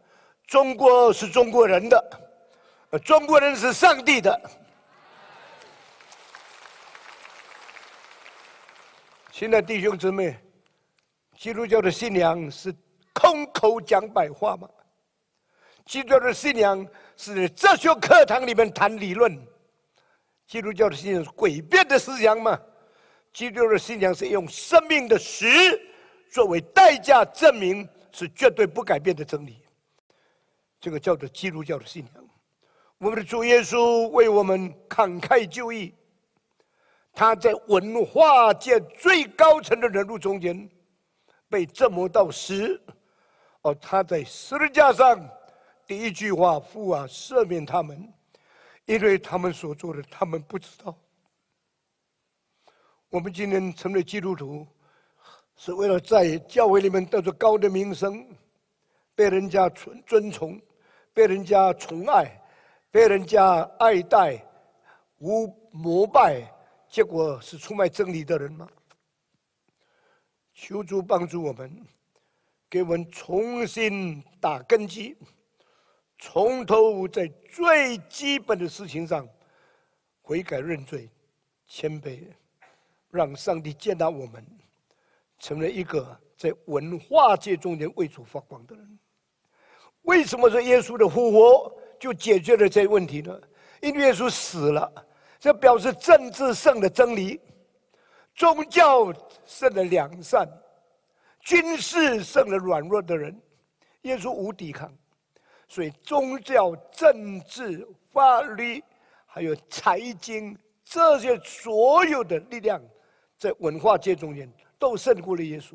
中国是中国人的，中国人是上帝的。亲爱的弟兄姊妹，基督教的信仰是空口讲白话吗？基督教的信仰是哲学课堂里面谈理论。基督教的信仰是诡辩的思想吗？基督教的信仰是用生命的死作为代价，证明是绝对不改变的真理。这个叫做基督教的信仰。我们的主耶稣为我们慷慨就义，他在文化界最高层的人物中间被折磨到死，而他在十字架上第一句话：“父啊，赦免他们。”因为他们所做的，他们不知道。我们今天成为基督徒，是为了在教会里面得着高的名声，被人家尊尊崇，被人家宠爱，被人家爱戴，无膜拜，结果是出卖真理的人吗？求主帮助我们，给我们重新打根基。从头在最基本的事情上悔改认罪、谦卑，让上帝见到我们，成为一个在文化界中间为主发光的人。为什么说耶稣的复活就解决了这个问题呢？因为耶稣死了，这表示政治上的真理，宗教胜了良善，军事胜了软弱的人。耶稣无抵抗。所以，宗教、政治、法律，还有财经这些所有的力量，在文化界中间都胜过了耶稣。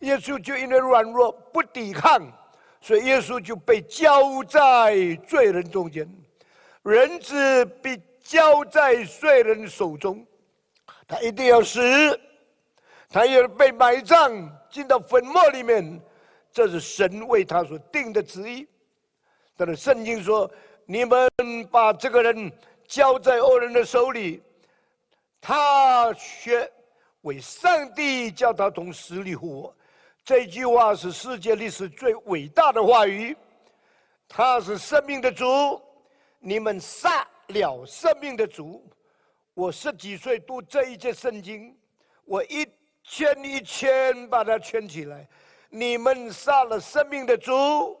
耶稣就因为软弱不抵抗，所以耶稣就被交在罪人中间，人子被交在罪人手中，他一定要死，他要被埋葬进到坟墓里面，这是神为他所定的旨意。但是圣经说：“你们把这个人交在恶人的手里，他却为上帝叫他从死里活。”这句话是世界历史最伟大的话语。他是生命的主，你们杀了生命的主。我十几岁读这一节圣经，我一圈一圈把它圈起来。你们杀了生命的主。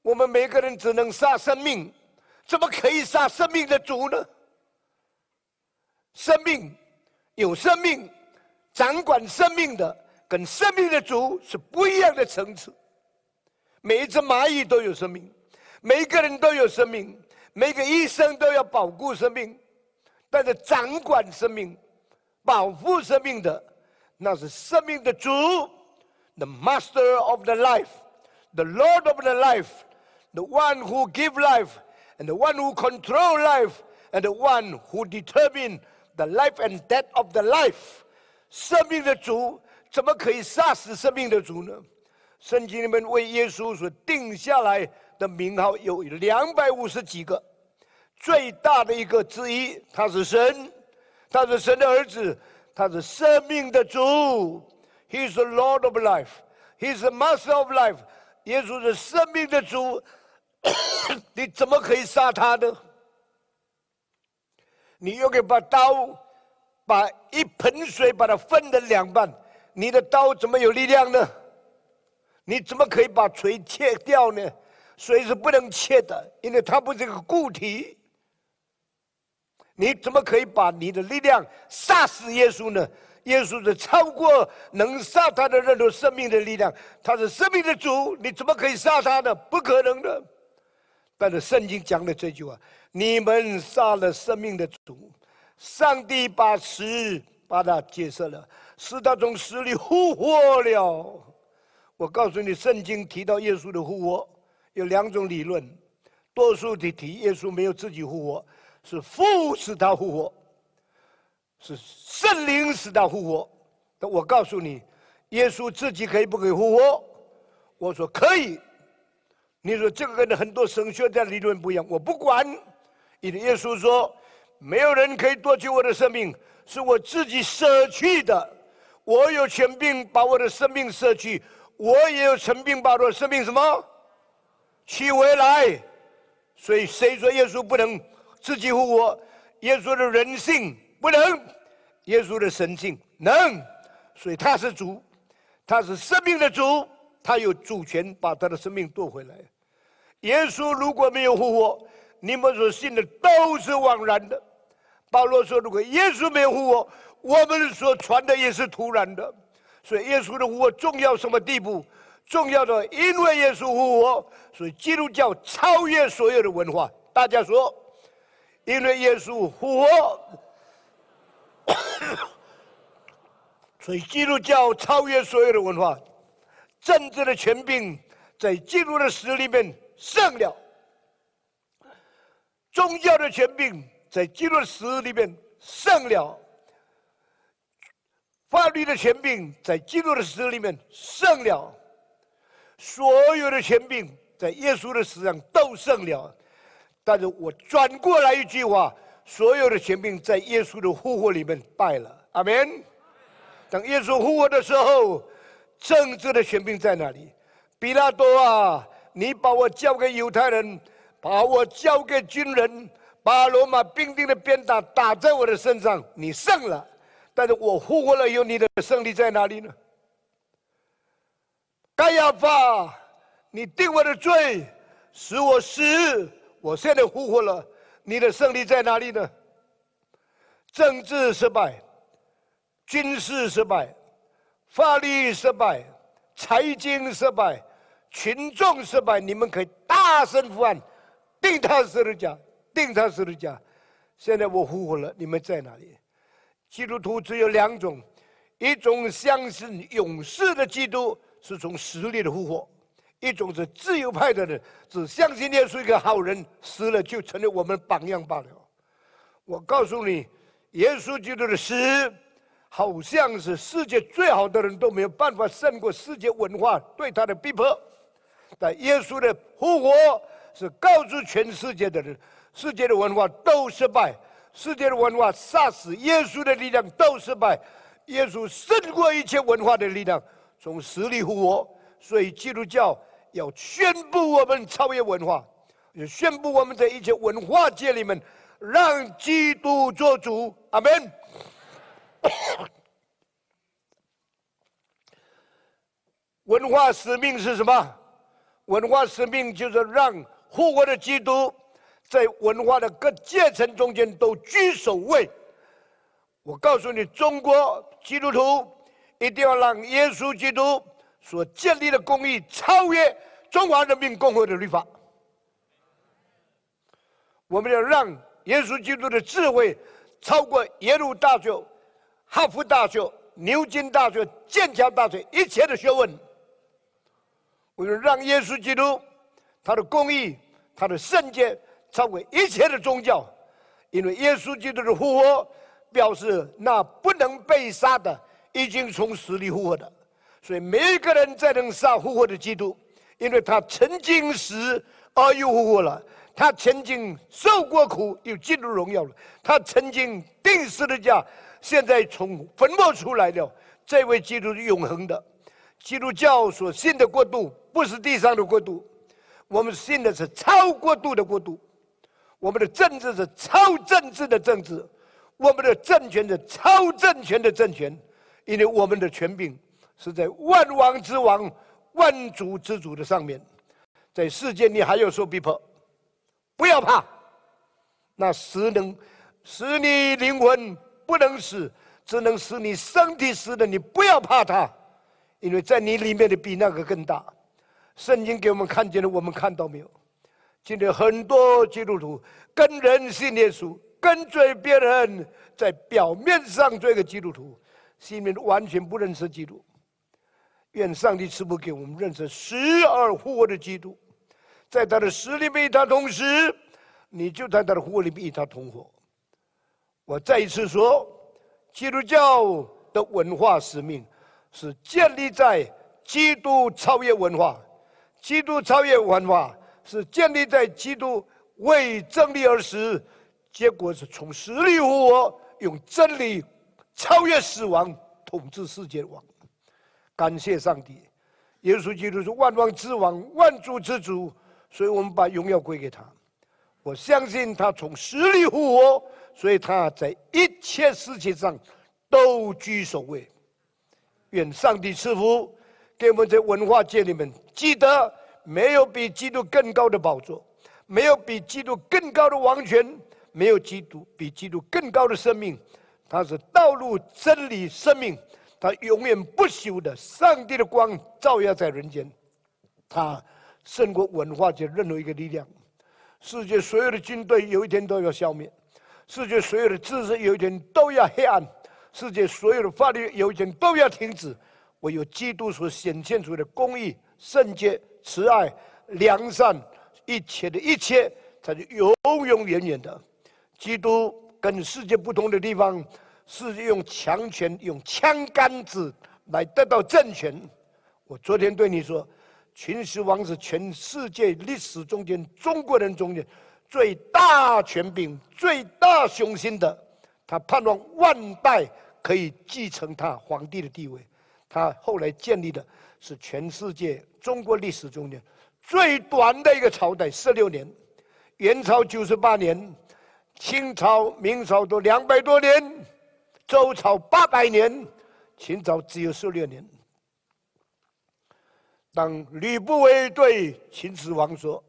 我们每个人只能杀生命，怎么可以杀生命的主呢？生命有生命，掌管生命的跟生命的主是不一样的层次。每一只蚂蚁都有生命，每一个人都有生命，每个医生都要保护生命，但是掌管生命、保护生命的，那是生命的主，the master of the life，the lord of the life。The one who give life, and the one who control life, and the one who determine the life and death of the life。生命的主怎么可以杀死生命的主呢？圣经里面为耶稣所定下来的名号有两百五十几个，最大的一个之一，他是神，他是神的儿子，他是生命的主。He is the Lord of life. He is the Master of life. 耶稣是生命的主。你怎么可以杀他呢？你又给把刀，把一盆水把它分了两半，你的刀怎么有力量呢？你怎么可以把锤切掉呢？水是不能切的，因为它不是一个固体。你怎么可以把你的力量杀死耶稣呢？耶稣是超过能杀他的任何生命的力量，他是生命的主，你怎么可以杀他呢？不可能的。但是圣经讲的这句话：“你们杀了生命的主，上帝把死把他接受了，使他从死里复活了。”我告诉你，圣经提到耶稣的复活有两种理论，多数的提耶稣没有自己复活，是父使他复活，是圣灵使他复活。但我告诉你，耶稣自己可以不可以复活？我说可以。你说这个跟很多神学家理论不一样，我不管。因为耶稣说，没有人可以夺取我的生命，是我自己舍去的。我有权柄把我的生命舍去，我也有权柄把我的生命什么取回来。所以谁说耶稣不能自己复活？耶稣的人性不能，耶稣的神性能。所以他是主，他是生命的主，他有主权把他的生命夺回来。耶稣如果没有复活，你们所信的都是枉然的。保罗说：“如果耶稣没有复活，我们所传的也是徒然的。”所以耶稣的复活重要什么地步？重要的，因为耶稣复活，所以基督教超越所有的文化。大家说，因为耶稣复活，所以基督教超越所有的文化。政治的权柄在基督的死里面胜了，宗教的权柄。在基督的死里面胜了，法律的权柄在基督的死里面胜了，所有的权柄在耶稣的死上都胜了。但是我转过来一句话：所有的权柄在耶稣的复活里面败了。阿门。等耶稣复活的时候，政治的权柄在哪里？比拉多啊，你把我交给犹太人，把我交给军人。把罗马兵丁的鞭打打在我的身上，你胜了，但是我复活了以后，你的胜利在哪里呢？该亚法，你定我的罪，使我死，我现在复活了，你的胜利在哪里呢？政治失败，军事失败，法律失败，财经失败，群众失败，你们可以大声呼喊，定他十字架。定他十字架，现在我复活了，你们在哪里？基督徒只有两种，一种相信永世的基督是从死里的复活，一种是自由派的人，只相信耶稣一个好人，死了就成了我们榜样罢了。我告诉你，耶稣基督的死，好像是世界最好的人都没有办法胜过世界文化对他的逼迫，但耶稣的复活是告诉全世界的人。世界的文化都失败，世界的文化杀死耶稣的力量都失败，耶稣胜过一切文化的力量，从死里复活。所以基督教要宣布我们超越文化，也宣布我们在一切文化界里面让基督做主。阿门。文化使命是什么？文化使命就是让复活的基督。在文化的各阶层中间都居首位。我告诉你，中国基督徒一定要让耶稣基督所建立的公义超越中华人民共和国的律法。我们要让耶稣基督的智慧超过耶鲁大学、哈佛大学、牛津大学、剑桥大学一切的学问。我要让耶稣基督他的公义、他的圣洁。超过一切的宗教，因为耶稣基督的复活表示那不能被杀的已经从死里复活的，所以每一个人在能杀复活的基督，因为他曾经死而又复活了，他曾经受过苦又进入荣耀了，他曾经钉十字架，现在从坟墓出来了。这位基督是永恒的，基督教所信的国度不是地上的国度，我们信的是超国度的国度。我们的政治是超政治的政治，我们的政权是超政权的政权，因为我们的权柄是在万王之王、万主之主的上面。在世界你还有受逼迫，不要怕，那死能使你灵魂不能死，只能使你身体死的，你不要怕它，因为在你里面的比那个更大。圣经给我们看见了，我们看到没有？今天很多基督徒跟人信耶稣，跟随别人，在表面上做一个基督徒，心里面完全不认识基督。愿上帝赐福给我们认识死而复活的基督，在他的死里面与他同时，你就在他的复活里面与他同活。我再一次说，基督教的文化使命是建立在基督超越文化，基督超越文化。是建立在基督为真理而死，结果是从死里复活，用真理超越死亡，统治世界的王。感谢上帝，耶稣基督是万王之王，万主之主，所以我们把荣耀归给他。我相信他从死里复活，所以他在一切事情上都居首位。愿上帝赐福给我们在文化界里面，记得没有比基督更高的宝座，没有比基督更高的王权，没有基督比基督更高的生命。他是道路、真理、生命。他永远不朽的上帝的光照耀在人间，他胜过文化界任何一个力量。世界所有的军队有一天都要消灭，世界所有的知识有一天都要黑暗，世界所有的法律有一天都要停止。唯有基督所显现出的公义、圣洁、慈爱、良善，一切的一切才是永永远远的。基督跟世界不同的地方。是用强权、用枪杆子来得到政权。我昨天对你说，秦始皇是全世界历史中间中国人中间最大权柄、最大雄心的。他盼望万代可以继承他皇帝的地位。他后来建立的是全世界中国历史中间最短的一个朝代，十六年；元朝九十八年，清朝、明朝都两百多年。周朝八百年，秦朝只有十六年。当吕不韦对秦始皇说：“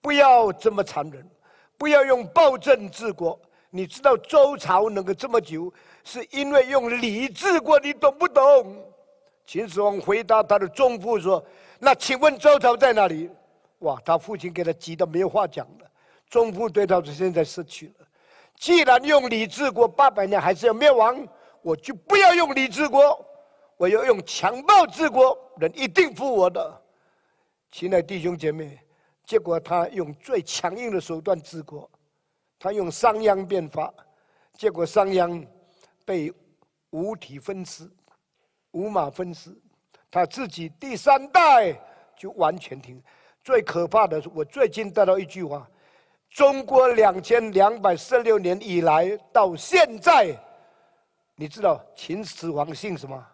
不要这么残忍，不要用暴政治国。你知道周朝能够这么久，是因为用礼治国，你懂不懂？”秦始皇回答他的宗父说：“那请问周朝在哪里？”哇，他父亲给他急得没有话讲了。宗父对他说：“现在失去了。”既然用礼治国八百年还是要灭亡，我就不要用礼治国，我要用强暴治国，人一定服我的。亲爱的弟兄姐妹，结果他用最强硬的手段治国，他用商鞅变法，结果商鞅被五体分尸，五马分尸，他自己第三代就完全停。最可怕的是，我最近得到一句话。中国两千两百四十六年以来到现在，你知道秦始皇姓什么？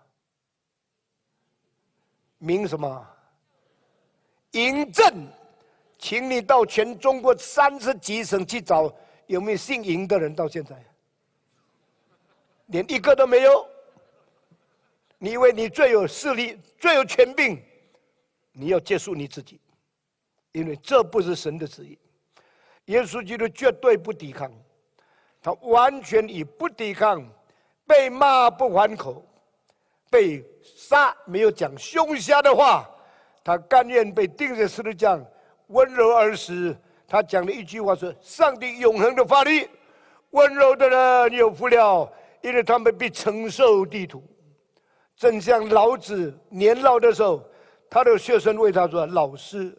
名什么？嬴政。请你到全中国三十几省去找，有没有姓嬴的人？到现在，连一个都没有。你以为你最有势力、最有权柄？你要结束你自己，因为这不是神的旨意。耶稣基督绝对不抵抗，他完全以不抵抗、被骂不还口、被杀没有讲凶杀的话，他甘愿被钉在十字架，温柔而死。他讲了一句话说：“上帝永恒的法律，温柔的人有福了，因为他们必承受地土。”正像老子年老的时候，他的学生为他说：“老师。”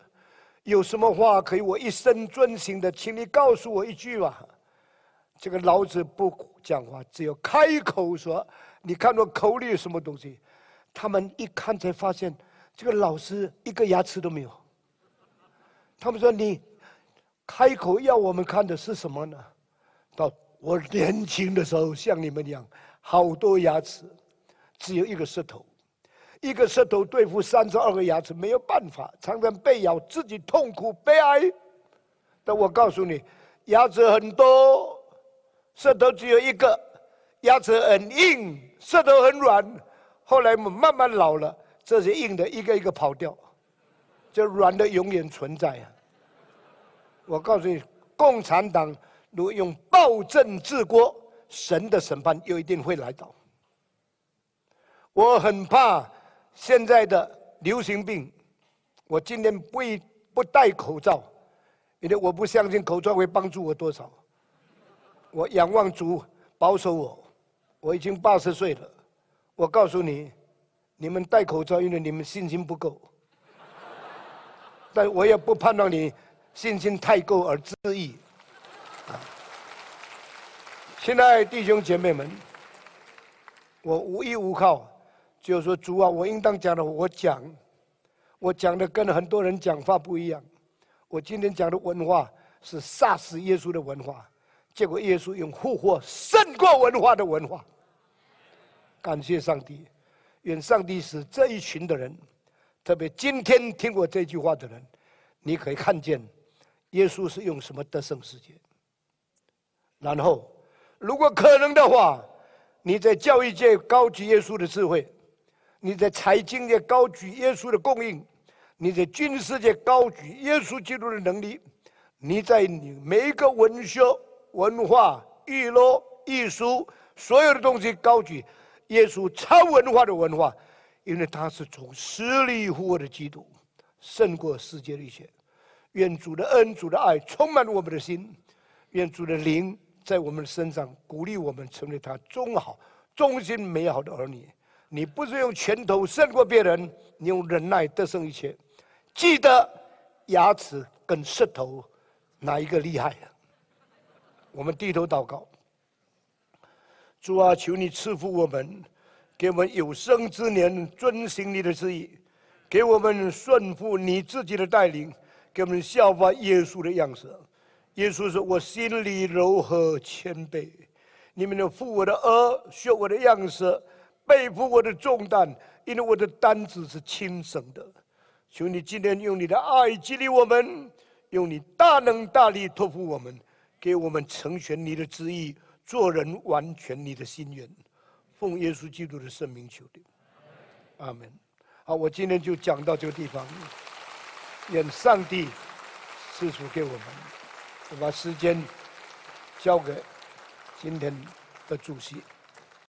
有什么话可以我一生遵行的？请你告诉我一句吧。这个老子不讲话，只有开口说：“你看我口里有什么东西？”他们一看才发现，这个老师一个牙齿都没有。他们说：“你开口要我们看的是什么呢？”到我年轻的时候像你们一样，好多牙齿，只有一个舌头。一个舌头对付三十二个牙齿没有办法，常常被咬，自己痛苦悲哀。但我告诉你，牙齿很多，舌头只有一个，牙齿很硬，舌头很软。后来我们慢慢老了，这些硬的一个一个跑掉，这软的永远存在啊！我告诉你，共产党如果用暴政治国，神的审判又一定会来到。我很怕。现在的流行病，我今天不不戴口罩，因为我不相信口罩会帮助我多少。我仰望主保守我，我已经八十岁了。我告诉你，你们戴口罩，因为你们信心不够。但我也不盼望你信心太够而自义。现在弟兄姐妹们，我无依无靠。就是说，主啊，我应当讲的，我讲，我讲的跟很多人讲法不一样。我今天讲的文化是杀死耶稣的文化，结果耶稣用复活胜过文化的文化。感谢上帝，愿上帝使这一群的人，特别今天听过这句话的人，你可以看见耶稣是用什么得胜世界。然后，如果可能的话，你在教育界高举耶稣的智慧，你在财经界高举耶稣的供应，你在军事界高举耶稣基督的能力，你在你每一个文学、文化、娱乐、艺术所有的东西高举。耶稣超文化的文化，因为他是从死里复活的基督，胜过世界的一切。愿主的恩、主的爱充满我们的心，愿主的灵在我们身上鼓励我们，成为他忠好、忠心、美好的儿女。你不是用拳头胜过别人，你用忍耐得胜一切。记得牙齿跟舌头哪一个厉害？我们低头祷告。主啊，求你赐福我们，给我们有生之年遵行你的旨意，给我们顺服你自己的带领，给我们效法耶稣的样式。耶稣说：“我心里柔和谦卑，你们要负我的轭，学我的样式，背负我的重担，因为我的担子是轻省的。”求你今天用你的爱激励我们，用你大能大力托付我们，给我们成全你的旨意。做人完全你的心愿，奉耶稣基督的圣名求的，阿门。好，我今天就讲到这个地方，愿上帝赐福给我们。我把时间交给今天的主席。